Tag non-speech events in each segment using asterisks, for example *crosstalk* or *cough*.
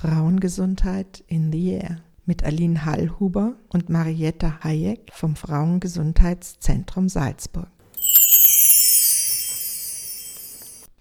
Frauengesundheit in the Air mit Aline Hallhuber und Marietta Hayek vom Frauengesundheitszentrum Salzburg.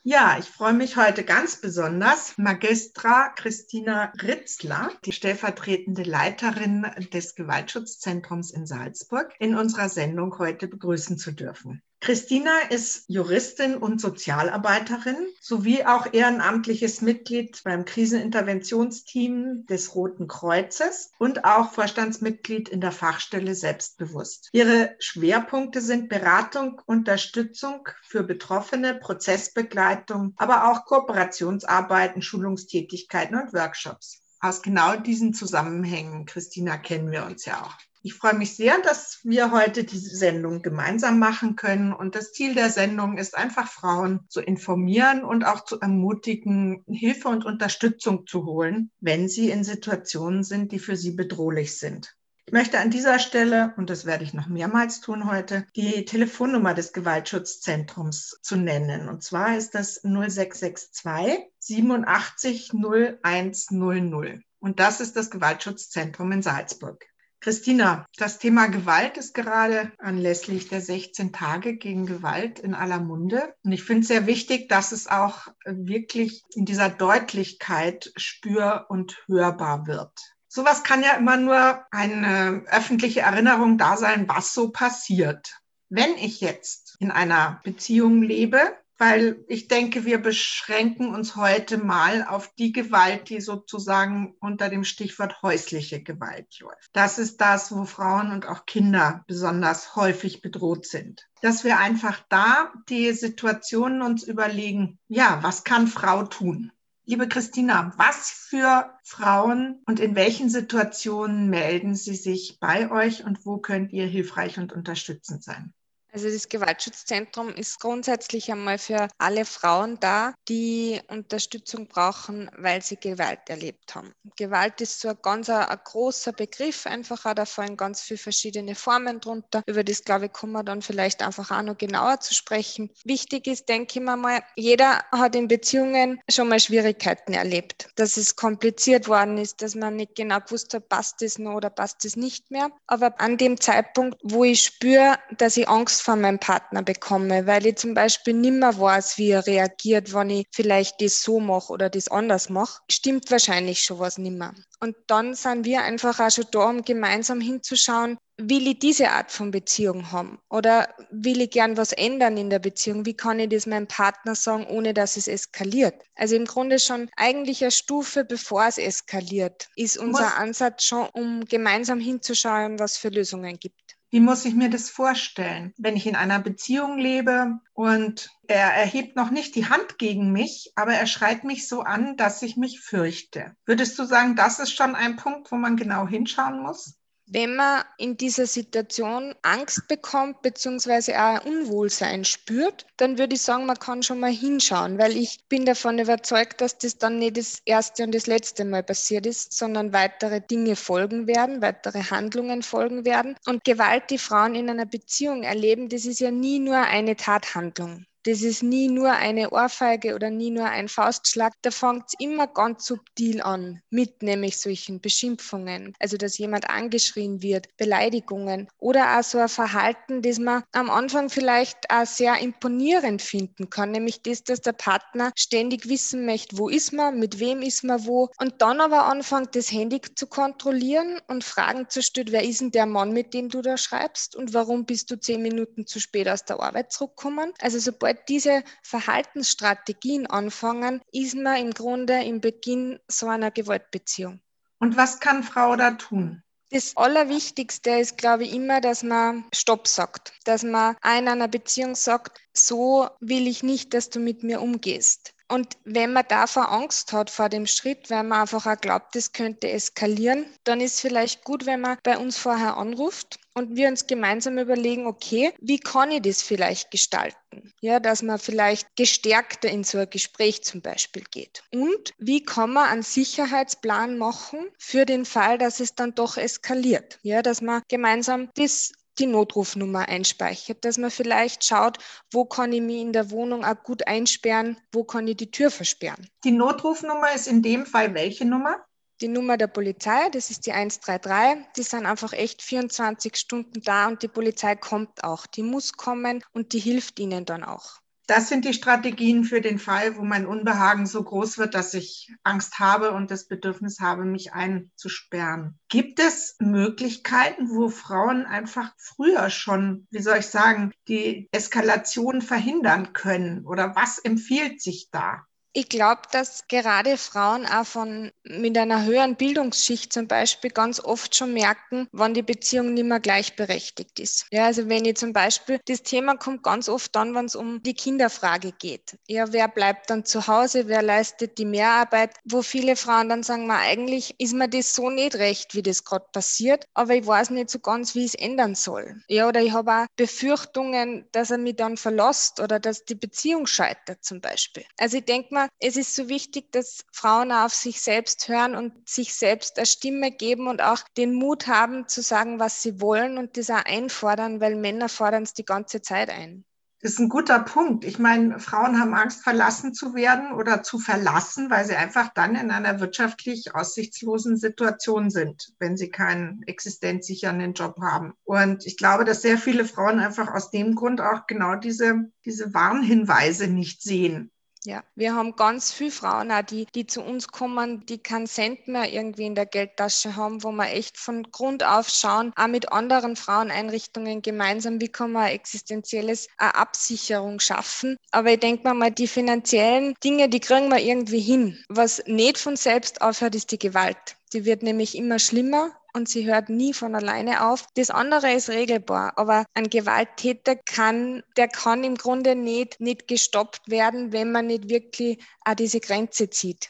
Ja, ich freue mich heute ganz besonders, Magistra Christina Ritzler, die stellvertretende Leiterin des Gewaltschutzzentrums in Salzburg, in unserer Sendung heute begrüßen zu dürfen. Christina ist Juristin und Sozialarbeiterin sowie auch ehrenamtliches Mitglied beim Kriseninterventionsteam des Roten Kreuzes und auch Vorstandsmitglied in der Fachstelle Selbstbewusst. Ihre Schwerpunkte sind Beratung, Unterstützung für Betroffene, Prozessbegleitung, aber auch Kooperationsarbeiten, Schulungstätigkeiten und Workshops. Aus genau diesen Zusammenhängen, Christina, kennen wir uns ja auch. Ich freue mich sehr, dass wir heute diese Sendung gemeinsam machen können. Und das Ziel der Sendung ist einfach, Frauen zu informieren und auch zu ermutigen, Hilfe und Unterstützung zu holen, wenn sie in Situationen sind, die für sie bedrohlich sind. Ich möchte an dieser Stelle, und das werde ich noch mehrmals tun heute, die Telefonnummer des Gewaltschutzzentrums zu nennen. Und zwar ist das 0662 87 0100. Und das ist das Gewaltschutzzentrum in Salzburg. Christina, das Thema Gewalt ist gerade anlässlich der 16 Tage gegen Gewalt in aller Munde. Und ich finde es sehr wichtig, dass es auch wirklich in dieser Deutlichkeit spür- und hörbar wird. Sowas kann ja immer nur eine öffentliche Erinnerung da sein, was so passiert. Wenn ich jetzt in einer Beziehung lebe, weil ich denke, wir beschränken uns heute mal auf die Gewalt, die sozusagen unter dem Stichwort häusliche Gewalt läuft. Das ist das, wo Frauen und auch Kinder besonders häufig bedroht sind. Dass wir einfach da die Situationen uns überlegen, ja, was kann Frau tun? Liebe Christina, was für Frauen und in welchen Situationen melden sie sich bei euch und wo könnt ihr hilfreich und unterstützend sein? Also das Gewaltschutzzentrum ist grundsätzlich einmal für alle Frauen da, die Unterstützung brauchen, weil sie Gewalt erlebt haben. Gewalt ist so ein ganz ein, großer Begriff, einfach auch da fallen ganz viele verschiedene Formen drunter. Über das, glaube ich, kommen wir dann vielleicht einfach auch noch genauer zu sprechen. Wichtig ist, denke ich mir mal, jeder hat in Beziehungen schon mal Schwierigkeiten erlebt, dass es kompliziert worden ist, dass man nicht genau gewusst hat, passt es noch oder passt es nicht mehr. Aber an dem Zeitpunkt, wo ich spüre, dass ich Angst von meinem Partner bekomme, weil ich zum Beispiel nimmer weiß, wie er reagiert, wenn ich vielleicht das so mache oder das anders mache, stimmt wahrscheinlich schon was nimmer. Und dann sind wir einfach auch schon da, um gemeinsam hinzuschauen, will ich diese Art von Beziehung haben? Oder will ich gern was ändern in der Beziehung? Wie kann ich das meinem Partner sagen, ohne dass es eskaliert? Also im Grunde schon eigentlich eine Stufe, bevor es eskaliert, ist unser? Ansatz schon, um gemeinsam hinzuschauen, was für Lösungen gibt. Wie muss ich mir das vorstellen, wenn ich in einer Beziehung lebe und er erhebt noch nicht die Hand gegen mich, aber er schreit mich so an, dass ich mich fürchte? Würdest du sagen, das ist schon ein Punkt, wo man genau hinschauen muss? Wenn man in dieser Situation Angst bekommt bzw. auch Unwohlsein spürt, dann würde ich sagen, man kann schon mal hinschauen, weil ich bin davon überzeugt, dass das dann nicht das erste und das letzte Mal passiert ist, sondern weitere Dinge folgen werden, weitere Handlungen folgen werden. Und Gewalt, die Frauen in einer Beziehung erleben, das ist ja nie nur eine Tathandlung. Das ist nie nur eine Ohrfeige oder nie nur ein Faustschlag. Da fängt es immer ganz subtil an, mit nämlich solchen Beschimpfungen. Also, dass jemand angeschrien wird, Beleidigungen oder auch so ein Verhalten, das man am Anfang vielleicht auch sehr imponierend finden kann, nämlich das, dass der Partner ständig wissen möchte, wo ist man, mit wem ist man wo und dann aber anfängt, das Handy zu kontrollieren und Fragen zu stellen, wer ist denn der Mann, mit dem du da schreibst und warum bist du zehn Minuten zu spät aus der Arbeit zurückgekommen? Also, sobald diese Verhaltensstrategien anfangen, ist man im Grunde im Beginn so einer Gewaltbeziehung. Und was kann Frau da tun? Das Allerwichtigste ist, glaube ich, immer, dass man Stopp sagt, dass man in einer Beziehung sagt, so will ich nicht, dass du mit mir umgehst. Und wenn man davor Angst hat vor dem Schritt, weil man einfach auch glaubt, das könnte eskalieren, dann ist vielleicht gut, wenn man bei uns vorher anruft und wir uns gemeinsam überlegen, okay, wie kann ich das vielleicht gestalten? Ja, dass man vielleicht gestärkter in so ein Gespräch zum Beispiel geht. Und wie kann man einen Sicherheitsplan machen für den Fall, dass es dann doch eskaliert? Ja, dass man gemeinsam das die Notrufnummer einspeichert, dass man vielleicht schaut, wo kann ich mich in der Wohnung auch gut einsperren, wo kann ich die Tür versperren. Die Notrufnummer ist in dem Fall welche Nummer? Die Nummer der Polizei, das ist die 133. Die sind einfach echt 24 Stunden da und die Polizei kommt auch. Die muss kommen und die hilft ihnen dann auch. Das sind die Strategien für den Fall, wo mein Unbehagen so groß wird, dass ich Angst habe und das Bedürfnis habe, mich einzusperren. Gibt es Möglichkeiten, wo Frauen einfach früher schon, wie soll ich sagen, die Eskalation verhindern können? Oder was empfiehlt sich da? Ich glaube, dass gerade Frauen auch von mit einer höheren Bildungsschicht zum Beispiel ganz oft schon merken, wann die Beziehung nicht mehr gleichberechtigt ist. Ja, also wenn ich zum Beispiel, das Thema kommt ganz oft dann, wenn es um die Kinderfrage geht. Ja, wer bleibt dann zu Hause, wer leistet die Mehrarbeit, wo viele Frauen dann sagen, man, eigentlich ist mir das so nicht recht, wie das gerade passiert, aber ich weiß nicht so ganz, wie ich es ändern soll. Ja, oder ich habe auch Befürchtungen, dass er mich dann verlässt oder dass die Beziehung scheitert zum Beispiel. Also ich denke mal, es ist so wichtig, dass Frauen auf sich selbst hören und sich selbst eine Stimme geben und auch den Mut haben zu sagen, was sie wollen und das auch einfordern, weil Männer fordern es die ganze Zeit ein. Das ist ein guter Punkt. Ich meine, Frauen haben Angst, verlassen zu werden oder zu verlassen, weil sie einfach dann in einer wirtschaftlich aussichtslosen Situation sind, wenn sie keinen existenzsichernden Job haben. Und ich glaube, dass sehr viele Frauen einfach aus dem Grund auch genau diese, diese Warnhinweise nicht sehen. Ja, wir haben ganz viele Frauen auch, die, die zu uns kommen, die keinen Cent mehr irgendwie in der Geldtasche haben, wo wir echt von Grund auf schauen, auch mit anderen Fraueneinrichtungen gemeinsam, wie kann man existenzielles eine Absicherung schaffen. Aber ich denke mal, die finanziellen Dinge, die kriegen wir irgendwie hin. Was nicht von selbst aufhört, ist die Gewalt. Die wird nämlich immer schlimmer und sie hört nie von alleine auf. Das andere ist regelbar, aber ein Gewalttäter kann, der kann im Grunde nicht, nicht gestoppt werden, wenn man nicht wirklich auch diese Grenze zieht.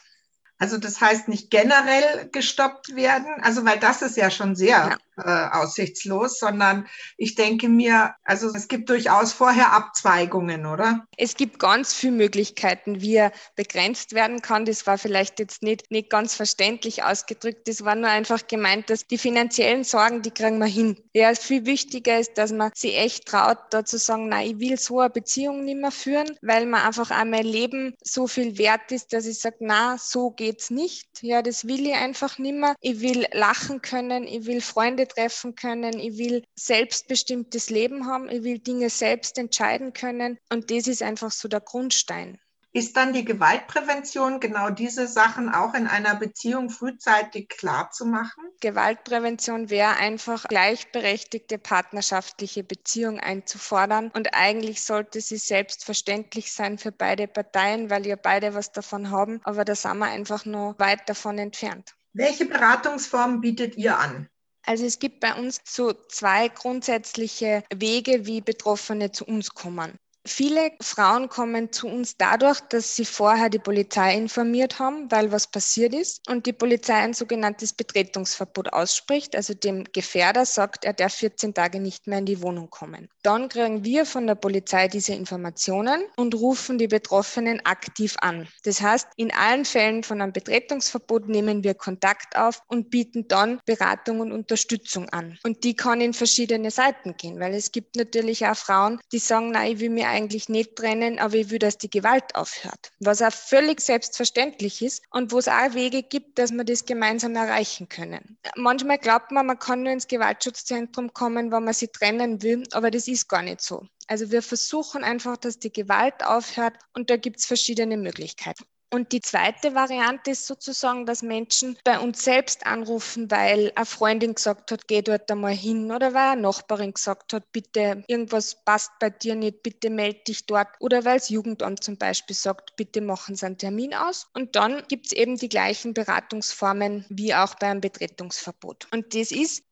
Also das heißt nicht generell gestoppt werden, also weil das ist ja schon sehr ja. Äh, aussichtslos, sondern ich denke mir, also es gibt durchaus vorher Abzweigungen, oder? Es gibt ganz viele Möglichkeiten, wie er begrenzt werden kann. Das war vielleicht jetzt nicht, nicht ganz verständlich ausgedrückt. Das war nur einfach gemeint, dass die finanziellen Sorgen, die kriegen wir hin. Ja, viel wichtiger ist, dass man sich echt traut, da zu sagen, nein, ich will so eine Beziehung nicht mehr führen, weil man einfach auch mein Leben so viel wert ist, dass ich sage, na, so geht geht's nicht. Ja, das will ich einfach nicht mehr. Ich will lachen können, ich will Freunde treffen können, ich will selbstbestimmtes Leben haben, ich will Dinge selbst entscheiden können. Und das ist einfach so der Grundstein. Ist dann die Gewaltprävention genau diese Sachen auch in einer Beziehung frühzeitig klar zu machen? Gewaltprävention wäre einfach gleichberechtigte partnerschaftliche Beziehung einzufordern und eigentlich sollte sie selbstverständlich sein für beide Parteien, weil ja beide was davon haben, aber da sind wir einfach noch weit davon entfernt. Welche Beratungsformen bietet ihr an? Also es gibt bei uns so zwei grundsätzliche Wege, wie Betroffene zu uns kommen. Viele Frauen kommen zu uns dadurch, dass sie vorher die Polizei informiert haben, weil was passiert ist und die Polizei ein sogenanntes Betretungsverbot ausspricht, also dem Gefährder sagt, er darf 14 Tage nicht mehr in die Wohnung kommen. Dann kriegen wir von der Polizei diese Informationen und rufen die Betroffenen aktiv an. Das heißt, in allen Fällen von einem Betretungsverbot nehmen wir Kontakt auf und bieten dann Beratung und Unterstützung an. Und die kann in verschiedene Seiten gehen, weil es gibt natürlich auch Frauen, die sagen, nein, ich will mir eigentlich nicht trennen, aber ich will, dass die Gewalt aufhört. Was auch völlig selbstverständlich ist und wo es auch Wege gibt, dass wir das gemeinsam erreichen können. Manchmal glaubt man, man kann nur ins Gewaltschutzzentrum kommen, wenn man sie trennen will, aber das ist gar nicht so. Also wir versuchen einfach, dass die Gewalt aufhört und da gibt es verschiedene Möglichkeiten. Und die zweite Variante ist sozusagen, dass Menschen bei uns selbst anrufen, weil eine Freundin gesagt hat, geh dort einmal hin oder weil eine Nachbarin gesagt hat, bitte, irgendwas passt bei dir nicht, bitte melde dich dort oder weil das Jugendamt zum Beispiel sagt, bitte machen Sie einen Termin aus. Und dann gibt es eben die gleichen Beratungsformen wie auch beim Betretungsverbot. Und das ist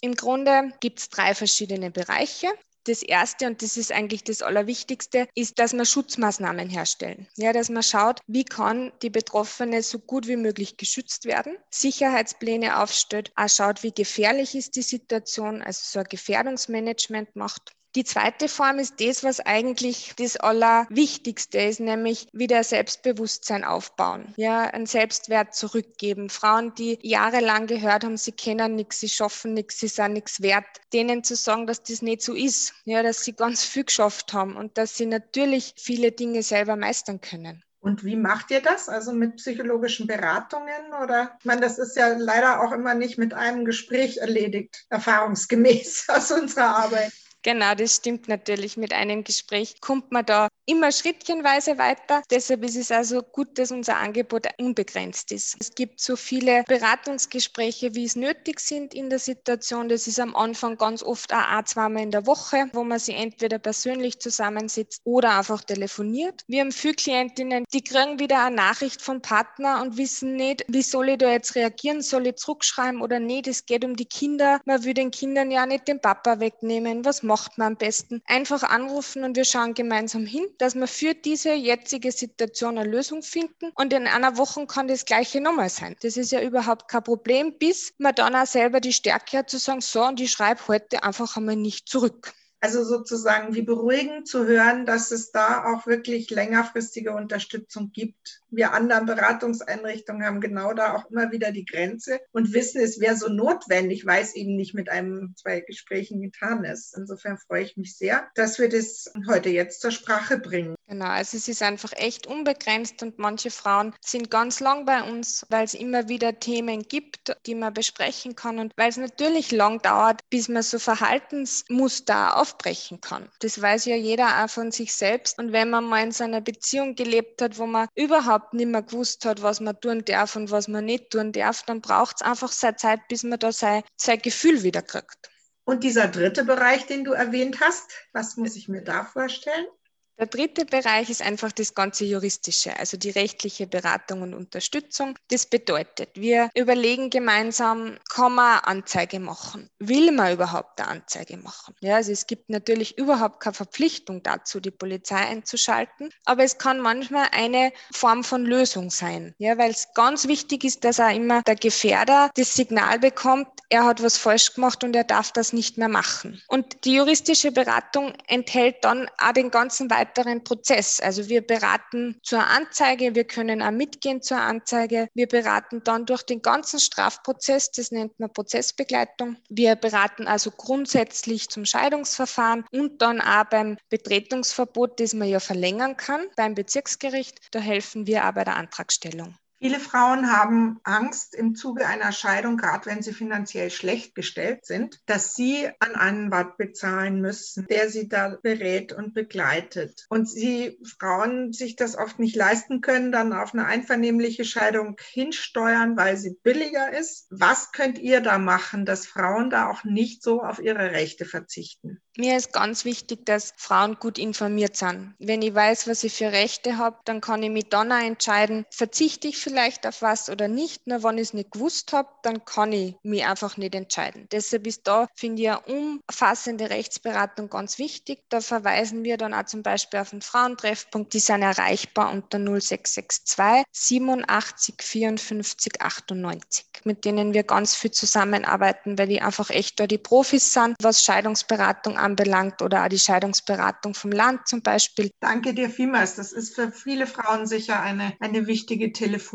im Grunde gibt es drei verschiedene Bereiche. Das erste, und das ist eigentlich das Allerwichtigste, ist, dass wir Schutzmaßnahmen herstellen. Ja, dass man schaut, wie kann die Betroffene so gut wie möglich geschützt werden, Sicherheitspläne aufstellt, auch schaut, wie gefährlich ist die Situation, also so ein Gefährdungsmanagement macht die zweite Form ist das, was eigentlich das Allerwichtigste ist, nämlich wieder Selbstbewusstsein aufbauen, ja, einen Selbstwert zurückgeben. Frauen, die jahrelang gehört haben, sie kennen nichts, sie schaffen nichts, sie sind nichts wert, denen zu sagen, dass das nicht so ist, ja, dass sie ganz viel geschafft haben und dass sie natürlich viele Dinge selber meistern können. Und wie macht ihr das? Also mit psychologischen Beratungen oder? Ich meine, das ist ja leider auch immer nicht mit einem Gespräch erledigt, erfahrungsgemäß *laughs* aus unserer Arbeit. Genau, das stimmt natürlich. Mit einem Gespräch kommt man da immer schrittchenweise weiter. Deshalb ist es also gut, dass unser Angebot unbegrenzt ist. Es gibt so viele Beratungsgespräche, wie es nötig sind in der Situation. Das ist am Anfang ganz oft auch zweimal in der Woche, wo man sich entweder persönlich zusammensitzt oder einfach telefoniert. Wir haben viele Klientinnen, die kriegen wieder eine Nachricht vom Partner und wissen nicht, wie soll ich da jetzt reagieren? Soll ich zurückschreiben oder nicht? Es geht um die Kinder. Man will den Kindern ja nicht den Papa wegnehmen. Was macht man am besten? Einfach anrufen und wir schauen gemeinsam hin, dass wir für diese jetzige Situation eine Lösung finden. Und in einer Woche kann das Gleiche nochmal sein. Das ist ja überhaupt kein Problem, bis man dann auch selber die Stärke hat zu sagen, so, und ich schreibe heute einfach einmal nicht zurück. Also sozusagen wie beruhigend zu hören, dass es da auch wirklich längerfristige Unterstützung gibt. Wir anderen Beratungseinrichtungen haben genau da auch immer wieder die Grenze und wissen, es wäre so notwendig, weil es eben nicht mit einem, zwei Gesprächen getan ist. Insofern freue ich mich sehr, dass wir das heute jetzt zur Sprache bringen. Genau, also es ist einfach echt unbegrenzt und manche Frauen sind ganz lang bei uns, weil es immer wieder Themen gibt, die man besprechen kann und weil es natürlich lang dauert, bis man so Verhaltensmuster aufbrechen kann. Das weiß ja jeder auch von sich selbst. Und wenn man mal in so einer Beziehung gelebt hat, wo man überhaupt nicht mehr gewusst hat, was man tun darf und was man nicht tun darf, dann braucht es einfach seine Zeit, bis man da sein, sein Gefühl wieder kriegt. Und dieser dritte Bereich, den du erwähnt hast, was muss ich mir da vorstellen? Der dritte Bereich ist einfach das ganze Juristische, also die rechtliche Beratung und Unterstützung. Das bedeutet, wir überlegen gemeinsam, kann man Anzeige machen? Will man überhaupt eine Anzeige machen? Ja, also es gibt natürlich überhaupt keine Verpflichtung dazu, die Polizei einzuschalten, aber es kann manchmal eine Form von Lösung sein, ja, weil es ganz wichtig ist, dass auch immer der Gefährder das Signal bekommt, er hat was falsch gemacht und er darf das nicht mehr machen. Und die juristische Beratung enthält dann auch den ganzen weiteren Prozess. Also wir beraten zur Anzeige, wir können auch mitgehen zur Anzeige, wir beraten dann durch den ganzen Strafprozess, das nennt man Prozessbegleitung. Wir beraten also grundsätzlich zum Scheidungsverfahren und dann auch beim Betretungsverbot, das man ja verlängern kann beim Bezirksgericht. Da helfen wir auch bei der Antragstellung. Viele Frauen haben Angst im Zuge einer Scheidung, gerade wenn sie finanziell schlecht gestellt sind, dass sie einen Anwalt bezahlen müssen, der sie da berät und begleitet. Und sie Frauen sich das oft nicht leisten können, dann auf eine einvernehmliche Scheidung hinsteuern, weil sie billiger ist. Was könnt ihr da machen, dass Frauen da auch nicht so auf ihre Rechte verzichten? Mir ist ganz wichtig, dass Frauen gut informiert sind. Wenn ich weiß, was ich für Rechte habe, dann kann ich mich dann auch entscheiden, verzichte ich vielleicht auf was oder nicht. Nur wenn ich es nicht gewusst habe, dann kann ich mich einfach nicht entscheiden. Deshalb ist da, finde ich, eine umfassende Rechtsberatung ganz wichtig. Da verweisen wir dann auch zum Beispiel auf den Frauentreffpunkt. Die sind erreichbar unter 0662 87 54 98, mit denen wir ganz viel zusammenarbeiten, weil die einfach echt da die Profis sind, was Scheidungsberatung anbelangt oder auch die Scheidungsberatung vom Land zum Beispiel. Danke dir vielmals. Das ist für viele Frauen sicher eine, eine wichtige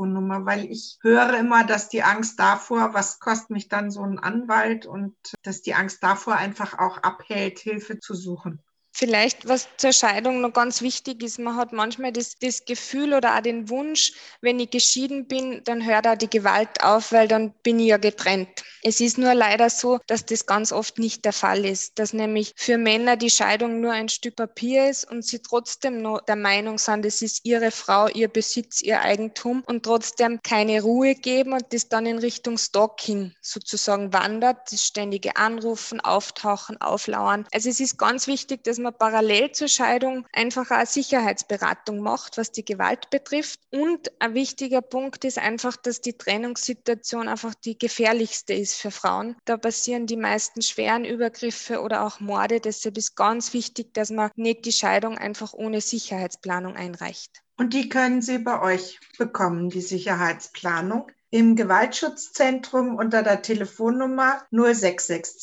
Telefonnummer, weil ich höre immer, dass die Angst davor, was kostet mich dann so ein Anwalt und dass die Angst davor einfach auch abhält, Hilfe zu suchen. Vielleicht, was zur Scheidung noch ganz wichtig ist, man hat manchmal das, das, Gefühl oder auch den Wunsch, wenn ich geschieden bin, dann hört auch die Gewalt auf, weil dann bin ich ja getrennt. Es ist nur leider so, dass das ganz oft nicht der Fall ist, dass nämlich für Männer die Scheidung nur ein Stück Papier ist und sie trotzdem noch der Meinung sind, es ist ihre Frau, ihr Besitz, ihr Eigentum und trotzdem keine Ruhe geben und das dann in Richtung Stalking sozusagen wandert, das ständige Anrufen, Auftauchen, Auflauern. Also es ist ganz wichtig, dass man man parallel zur Scheidung einfach eine Sicherheitsberatung macht, was die Gewalt betrifft. Und ein wichtiger Punkt ist einfach, dass die Trennungssituation einfach die gefährlichste ist für Frauen. Da passieren die meisten schweren Übergriffe oder auch Morde. Deshalb ist ganz wichtig, dass man nicht die Scheidung einfach ohne Sicherheitsplanung einreicht. Und die können Sie bei euch bekommen, die Sicherheitsplanung im Gewaltschutzzentrum unter der Telefonnummer 0662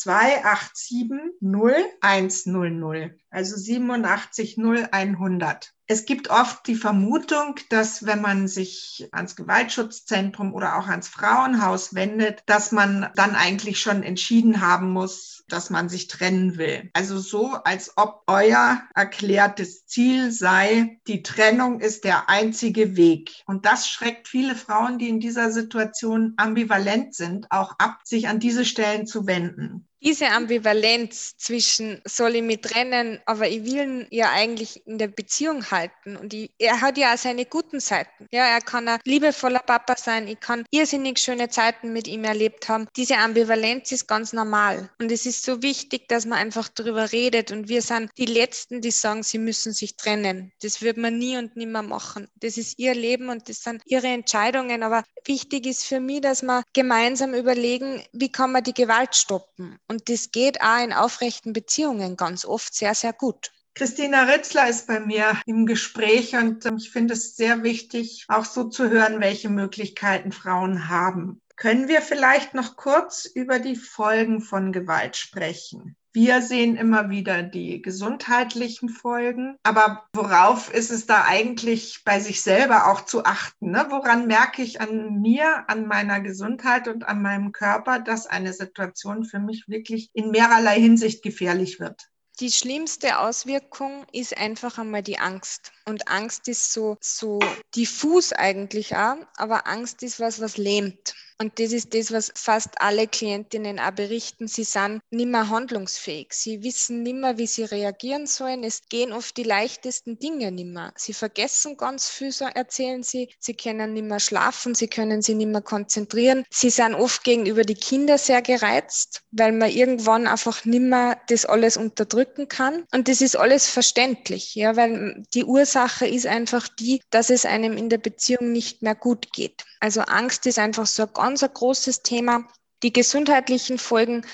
87 0100, also 87 0100. Es gibt oft die Vermutung, dass wenn man sich ans Gewaltschutzzentrum oder auch ans Frauenhaus wendet, dass man dann eigentlich schon entschieden haben muss, dass man sich trennen will. Also so, als ob euer erklärtes Ziel sei, die Trennung ist der einzige Weg. Und das schreckt viele Frauen, die in dieser Situation ambivalent sind, auch ab, sich an diese Stellen zu wenden diese Ambivalenz zwischen soll ich mich trennen, aber ich will ihn ja eigentlich in der Beziehung halten und ich, er hat ja auch seine guten Seiten. Ja, er kann ein liebevoller Papa sein, ich kann irrsinnig schöne Zeiten mit ihm erlebt haben. Diese Ambivalenz ist ganz normal und es ist so wichtig, dass man einfach darüber redet und wir sind die Letzten, die sagen, sie müssen sich trennen. Das wird man nie und nimmer machen. Das ist ihr Leben und das sind ihre Entscheidungen, aber wichtig ist für mich, dass wir gemeinsam überlegen, wie kann man die Gewalt stoppen. Und und das geht auch in aufrechten Beziehungen ganz oft sehr, sehr gut. Christina Ritzler ist bei mir im Gespräch und ähm, ich finde es sehr wichtig, auch so zu hören, welche Möglichkeiten Frauen haben. Können wir vielleicht noch kurz über die Folgen von Gewalt sprechen? Wir sehen immer wieder die gesundheitlichen Folgen. Aber worauf ist es da eigentlich bei sich selber auch zu achten? Ne? Woran merke ich an mir, an meiner Gesundheit und an meinem Körper, dass eine Situation für mich wirklich in mehrerlei Hinsicht gefährlich wird? Die schlimmste Auswirkung ist einfach einmal die Angst. Und Angst ist so, so diffus eigentlich auch, aber Angst ist was, was lähmt. Und das ist das, was fast alle Klientinnen auch berichten. Sie sind nicht mehr handlungsfähig. Sie wissen nicht mehr, wie sie reagieren sollen. Es gehen oft die leichtesten Dinge nicht mehr. Sie vergessen ganz viel, so erzählen sie. Sie können nicht mehr schlafen. Sie können sich nicht mehr konzentrieren. Sie sind oft gegenüber die Kinder sehr gereizt, weil man irgendwann einfach nicht mehr das alles unterdrücken kann. Und das ist alles verständlich, ja, weil die Ursache ist einfach die, dass es einem in der Beziehung nicht mehr gut geht. Also Angst ist einfach so ein ein großes Thema. Die gesundheitlichen Folgen,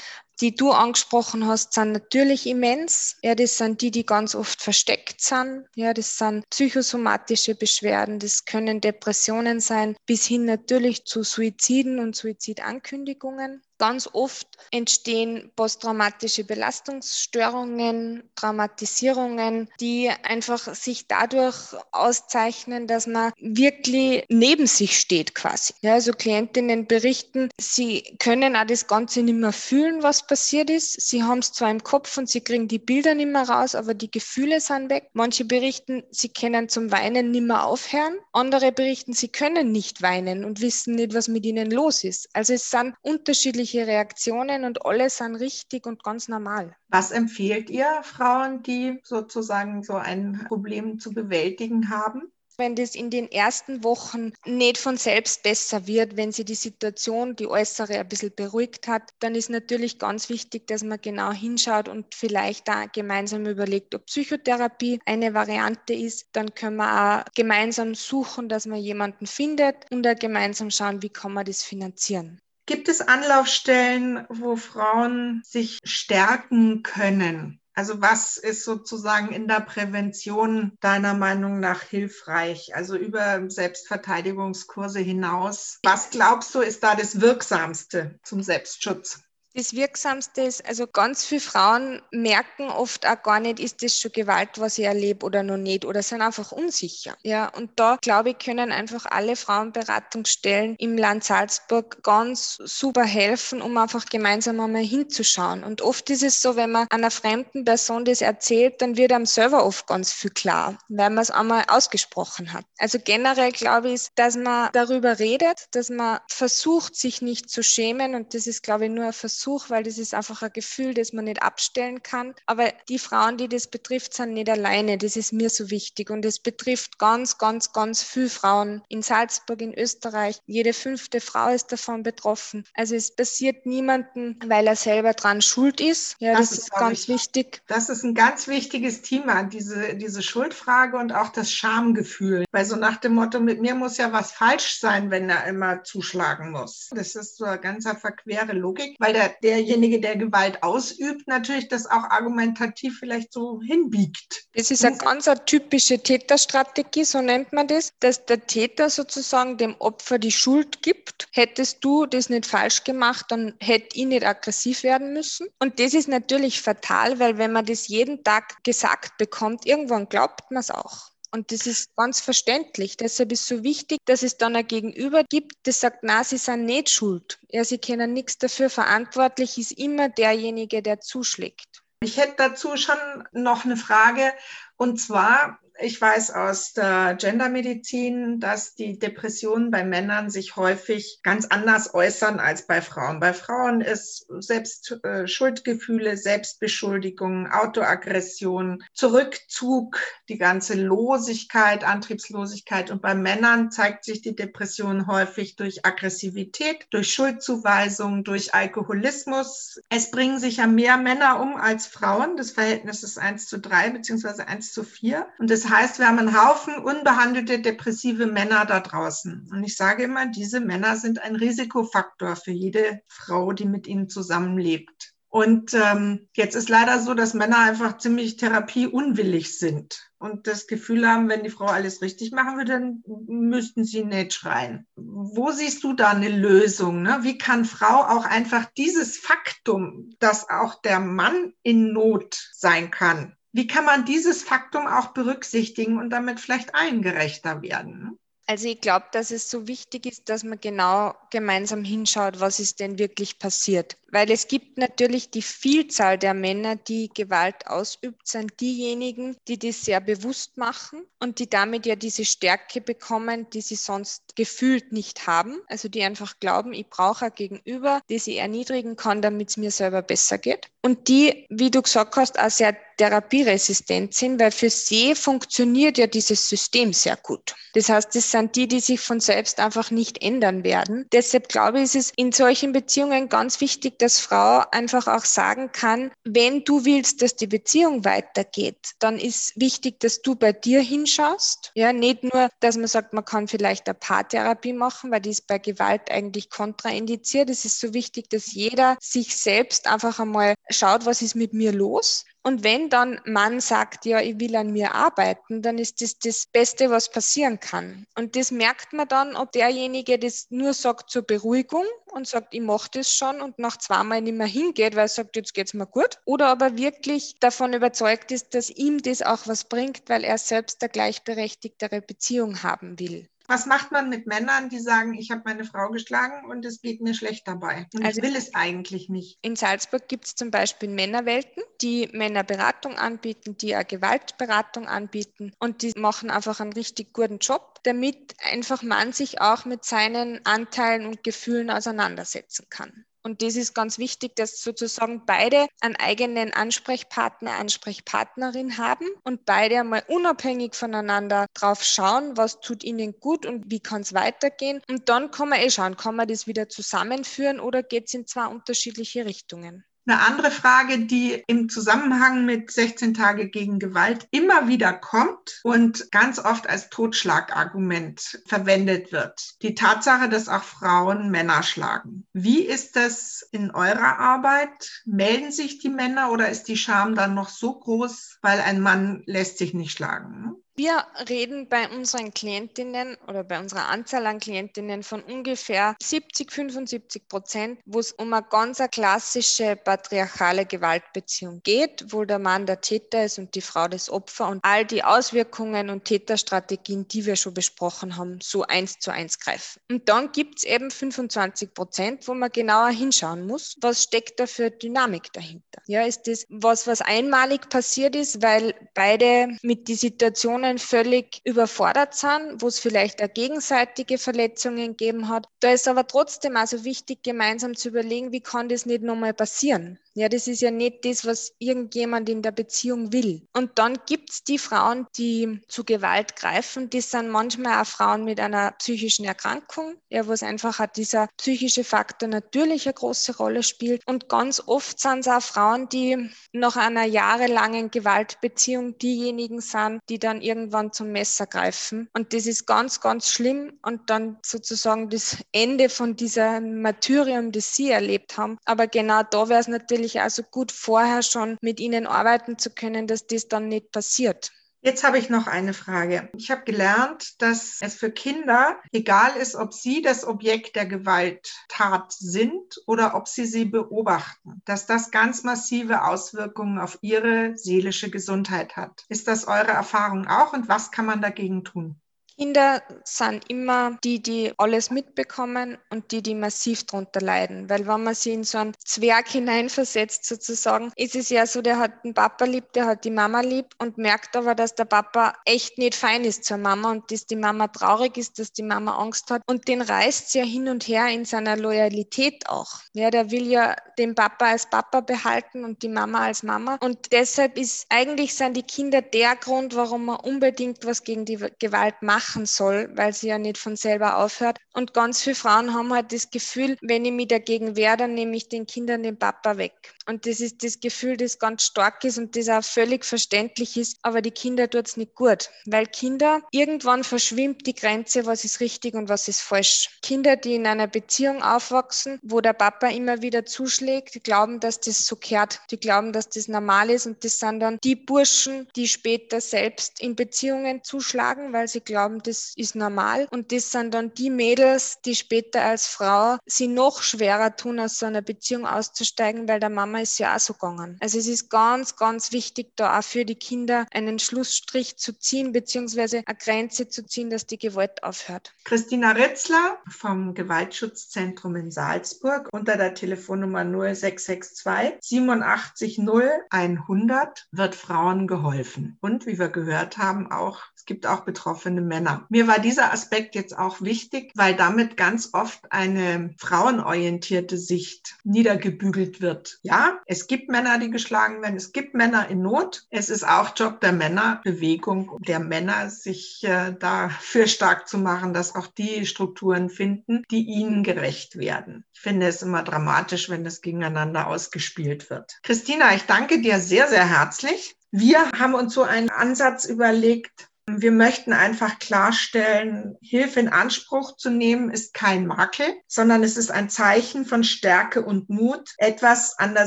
die du angesprochen hast, sind natürlich immens. Ja, das sind die, die ganz oft versteckt sind. Ja, das sind psychosomatische Beschwerden. Das können Depressionen sein, bis hin natürlich zu Suiziden und Suizidankündigungen. Ganz oft entstehen posttraumatische Belastungsstörungen, Traumatisierungen, die einfach sich dadurch auszeichnen, dass man wirklich neben sich steht quasi. Ja, also Klientinnen berichten, sie können auch das Ganze nicht mehr fühlen, was passiert ist. Sie haben es zwar im Kopf und sie kriegen die Bilder nicht mehr raus, aber die Gefühle sind weg. Manche berichten, sie können zum Weinen nicht mehr aufhören. Andere berichten, sie können nicht weinen und wissen nicht, was mit ihnen los ist. Also es sind unterschiedliche unterschiedliche Reaktionen und alle sind richtig und ganz normal. Was empfiehlt ihr Frauen, die sozusagen so ein Problem zu bewältigen haben? wenn das in den ersten Wochen nicht von selbst besser wird, wenn sie die Situation, die äußere ein bisschen beruhigt hat, dann ist natürlich ganz wichtig, dass man genau hinschaut und vielleicht da gemeinsam überlegt, ob Psychotherapie eine Variante ist. Dann können wir auch gemeinsam suchen, dass man jemanden findet und auch gemeinsam schauen, wie kann man das finanzieren. Gibt es Anlaufstellen, wo Frauen sich stärken können? Also was ist sozusagen in der Prävention deiner Meinung nach hilfreich? Also über Selbstverteidigungskurse hinaus. Was glaubst du, ist da das Wirksamste zum Selbstschutz? Das Wirksamste ist, also ganz viele Frauen merken oft auch gar nicht, ist das schon Gewalt, was ich erlebe oder noch nicht, oder sind einfach unsicher. Ja, und da glaube ich, können einfach alle Frauenberatungsstellen im Land Salzburg ganz super helfen, um einfach gemeinsam einmal hinzuschauen. Und oft ist es so, wenn man einer fremden Person das erzählt, dann wird am Server oft ganz viel klar, weil man es einmal ausgesprochen hat. Also generell glaube ich, dass man darüber redet, dass man versucht, sich nicht zu schämen und das ist, glaube ich, nur ein Versuch, Versuch, weil das ist einfach ein Gefühl, das man nicht abstellen kann. Aber die Frauen, die das betrifft, sind nicht alleine. Das ist mir so wichtig. Und es betrifft ganz, ganz, ganz viele Frauen in Salzburg, in Österreich. Jede fünfte Frau ist davon betroffen. Also es passiert niemanden, weil er selber dran schuld ist. Ja, das, das ist ganz ich, wichtig. Das ist ein ganz wichtiges Thema, diese, diese Schuldfrage und auch das Schamgefühl. Weil so nach dem Motto, mit mir muss ja was falsch sein, wenn er immer zuschlagen muss. Das ist so eine ganz verquere Logik, weil der derjenige, der Gewalt ausübt, natürlich das auch argumentativ vielleicht so hinbiegt. Das ist eine ganz eine typische Täterstrategie, so nennt man das, dass der Täter sozusagen dem Opfer die Schuld gibt. Hättest du das nicht falsch gemacht, dann hätte ich nicht aggressiv werden müssen. Und das ist natürlich fatal, weil wenn man das jeden Tag gesagt bekommt, irgendwann glaubt man es auch. Und das ist ganz verständlich. Deshalb ist es so wichtig, dass es dann ein Gegenüber gibt, das sagt, na, sie sind nicht schuld. Ja, sie können nichts dafür. Verantwortlich ist immer derjenige, der zuschlägt. Ich hätte dazu schon noch eine Frage. Und zwar, ich weiß aus der Gendermedizin, dass die Depressionen bei Männern sich häufig ganz anders äußern als bei Frauen. Bei Frauen ist selbst äh, Schuldgefühle, Selbstbeschuldigung, Autoaggression, Zurückzug, die ganze Losigkeit, Antriebslosigkeit. Und bei Männern zeigt sich die Depression häufig durch Aggressivität, durch Schuldzuweisung, durch Alkoholismus. Es bringen sich ja mehr Männer um als Frauen. Das Verhältnis ist 1 zu 3 beziehungsweise 1 zu 4. Und das heißt, wir haben einen Haufen unbehandelte depressive Männer da draußen. Und ich sage immer, diese Männer sind ein Risikofaktor für jede Frau, die mit ihnen zusammenlebt. Und ähm, jetzt ist leider so, dass Männer einfach ziemlich therapieunwillig sind und das Gefühl haben, wenn die Frau alles richtig machen würde, dann müssten sie nicht schreien. Wo siehst du da eine Lösung? Ne? Wie kann Frau auch einfach dieses Faktum, dass auch der Mann in Not sein kann, wie kann man dieses Faktum auch berücksichtigen und damit vielleicht allen gerechter werden? Also ich glaube, dass es so wichtig ist, dass man genau gemeinsam hinschaut, was ist denn wirklich passiert. Weil es gibt natürlich die Vielzahl der Männer, die Gewalt ausübt, sind diejenigen, die das sehr bewusst machen und die damit ja diese Stärke bekommen, die sie sonst gefühlt nicht haben. Also die einfach glauben, ich brauche ein Gegenüber, die sie erniedrigen kann, damit es mir selber besser geht. Und die, wie du gesagt hast, auch sehr therapieresistent sind, weil für sie funktioniert ja dieses System sehr gut. Das heißt, das sind die, die sich von selbst einfach nicht ändern werden. Deshalb glaube ich, ist es in solchen Beziehungen ganz wichtig, dass Frau einfach auch sagen kann, wenn du willst, dass die Beziehung weitergeht, dann ist wichtig, dass du bei dir hinschaust. Ja, nicht nur, dass man sagt, man kann vielleicht eine Paartherapie machen, weil die ist bei Gewalt eigentlich kontraindiziert. Es ist so wichtig, dass jeder sich selbst einfach einmal schaut, was ist mit mir los und wenn dann Mann sagt, ja, ich will an mir arbeiten, dann ist das das Beste, was passieren kann. Und das merkt man dann, ob derjenige das nur sagt zur Beruhigung und sagt, ich mache das schon und nach zweimal nicht mehr hingeht, weil er sagt, jetzt geht's mir gut. Oder aber wirklich davon überzeugt ist, dass ihm das auch was bringt, weil er selbst eine gleichberechtigtere Beziehung haben will. Was macht man mit Männern, die sagen, ich habe meine Frau geschlagen und es geht mir schlecht dabei und also ich will es eigentlich nicht? In Salzburg gibt es zum Beispiel Männerwelten, die Männerberatung anbieten, die eine Gewaltberatung anbieten und die machen einfach einen richtig guten Job, damit einfach man sich auch mit seinen Anteilen und Gefühlen auseinandersetzen kann. Und das ist ganz wichtig, dass sozusagen beide einen eigenen Ansprechpartner, Ansprechpartnerin haben und beide einmal unabhängig voneinander drauf schauen, was tut ihnen gut und wie kann es weitergehen. Und dann kann man eh schauen, kann man das wieder zusammenführen oder geht es in zwei unterschiedliche Richtungen. Eine andere Frage, die im Zusammenhang mit 16 Tage gegen Gewalt immer wieder kommt und ganz oft als Totschlagargument verwendet wird. Die Tatsache, dass auch Frauen Männer schlagen. Wie ist das in eurer Arbeit? Melden sich die Männer oder ist die Scham dann noch so groß, weil ein Mann lässt sich nicht schlagen? Wir reden bei unseren Klientinnen oder bei unserer Anzahl an Klientinnen von ungefähr 70, 75 Prozent, wo es um eine ganz klassische patriarchale Gewaltbeziehung geht, wo der Mann der Täter ist und die Frau das Opfer und all die Auswirkungen und Täterstrategien, die wir schon besprochen haben, so eins zu eins greifen. Und dann gibt es eben 25 Prozent, wo man genauer hinschauen muss, was steckt da für Dynamik dahinter. Ja, ist das was, was einmalig passiert ist, weil beide mit die Situation Situationen völlig überfordert sind, wo es vielleicht auch gegenseitige Verletzungen gegeben hat. Da ist aber trotzdem also wichtig, gemeinsam zu überlegen, wie kann das nicht nochmal passieren? Ja, das ist ja nicht das, was irgendjemand in der Beziehung will. Und dann gibt es die Frauen, die zu Gewalt greifen. Die sind manchmal auch Frauen mit einer psychischen Erkrankung, ja, wo es einfach auch dieser psychische Faktor natürlich eine große Rolle spielt. Und ganz oft sind es auch Frauen, die nach einer jahrelangen Gewaltbeziehung diejenigen sind, die dann irgendwann zum Messer greifen. Und das ist ganz, ganz schlimm. Und dann sozusagen das Ende von dieser Martyrium, das sie erlebt haben. Aber genau da wäre es natürlich natürlich also gut vorher schon mit ihnen arbeiten zu können, dass das dann nicht passiert. Jetzt habe ich noch eine Frage. Ich habe gelernt, dass es für Kinder egal ist, ob sie das Objekt der Gewalttat sind oder ob sie sie beobachten, dass das ganz massive Auswirkungen auf ihre seelische Gesundheit hat. Ist das eure Erfahrung auch und was kann man dagegen tun? Kinder sind immer die, die alles mitbekommen und die, die massiv darunter leiden. Weil wenn man sie in so einen Zwerg hineinversetzt sozusagen, ist es ja so, der hat den Papa lieb, der hat die Mama lieb und merkt aber, dass der Papa echt nicht fein ist zur Mama und dass die Mama traurig ist, dass die Mama Angst hat. Und den reißt ja hin und her in seiner Loyalität auch. Ja, der will ja den Papa als Papa behalten und die Mama als Mama. Und deshalb ist eigentlich sind die Kinder der Grund, warum man unbedingt was gegen die Gewalt macht machen soll, weil sie ja nicht von selber aufhört. Und ganz viele Frauen haben halt das Gefühl, wenn ich mich dagegen wehre, dann nehme ich den Kindern den Papa weg. Und das ist das Gefühl, das ganz stark ist und das auch völlig verständlich ist, aber die Kinder tut es nicht gut, weil Kinder, irgendwann verschwimmt die Grenze, was ist richtig und was ist falsch. Kinder, die in einer Beziehung aufwachsen, wo der Papa immer wieder zuschlägt, die glauben, dass das so kehrt, die glauben, dass das normal ist und das sind dann die Burschen, die später selbst in Beziehungen zuschlagen, weil sie glauben, das ist normal und das sind dann die Mädels, die später als Frau sie noch schwerer tun, aus so einer Beziehung auszusteigen, weil der Mama Mama ist ja auch so gegangen. Also es ist ganz, ganz wichtig, da auch für die Kinder einen Schlussstrich zu ziehen, beziehungsweise eine Grenze zu ziehen, dass die Gewalt aufhört. Christina Ritzler vom Gewaltschutzzentrum in Salzburg unter der Telefonnummer 0662 87 0 100 wird Frauen geholfen. Und wie wir gehört haben, auch es gibt auch betroffene Männer. Mir war dieser Aspekt jetzt auch wichtig, weil damit ganz oft eine frauenorientierte Sicht niedergebügelt wird. Ja, es gibt Männer, die geschlagen werden. Es gibt Männer in Not. Es ist auch Job der Männer, Bewegung der Männer, sich äh, dafür stark zu machen, dass auch die Strukturen finden, die ihnen gerecht werden. Ich finde es immer dramatisch, wenn das gegeneinander ausgespielt wird. Christina, ich danke dir sehr, sehr herzlich. Wir haben uns so einen Ansatz überlegt, wir möchten einfach klarstellen, Hilfe in Anspruch zu nehmen ist kein Makel, sondern es ist ein Zeichen von Stärke und Mut, etwas an der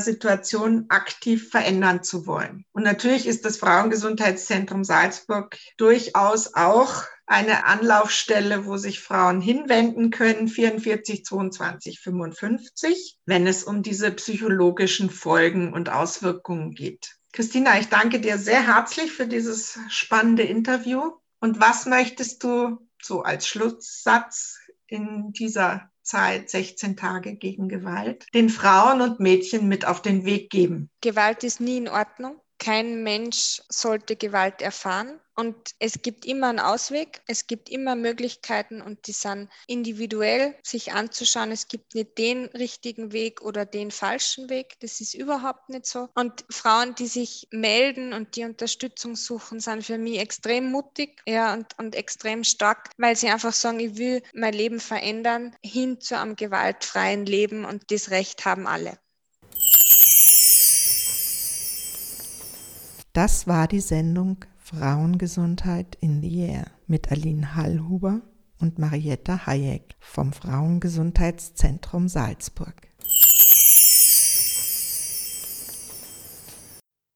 Situation aktiv verändern zu wollen. Und natürlich ist das Frauengesundheitszentrum Salzburg durchaus auch eine Anlaufstelle, wo sich Frauen hinwenden können, 44 22 55, wenn es um diese psychologischen Folgen und Auswirkungen geht. Christina, ich danke dir sehr herzlich für dieses spannende Interview. Und was möchtest du so als Schlusssatz in dieser Zeit 16 Tage gegen Gewalt den Frauen und Mädchen mit auf den Weg geben? Gewalt ist nie in Ordnung. Kein Mensch sollte Gewalt erfahren. Und es gibt immer einen Ausweg, es gibt immer Möglichkeiten und die sind individuell sich anzuschauen. Es gibt nicht den richtigen Weg oder den falschen Weg. Das ist überhaupt nicht so. Und Frauen, die sich melden und die Unterstützung suchen, sind für mich extrem mutig ja, und, und extrem stark, weil sie einfach sagen, ich will mein Leben verändern hin zu einem gewaltfreien Leben und das Recht haben alle. Das war die Sendung Frauengesundheit in the Air mit Aline Hallhuber und Marietta Hayek vom Frauengesundheitszentrum Salzburg.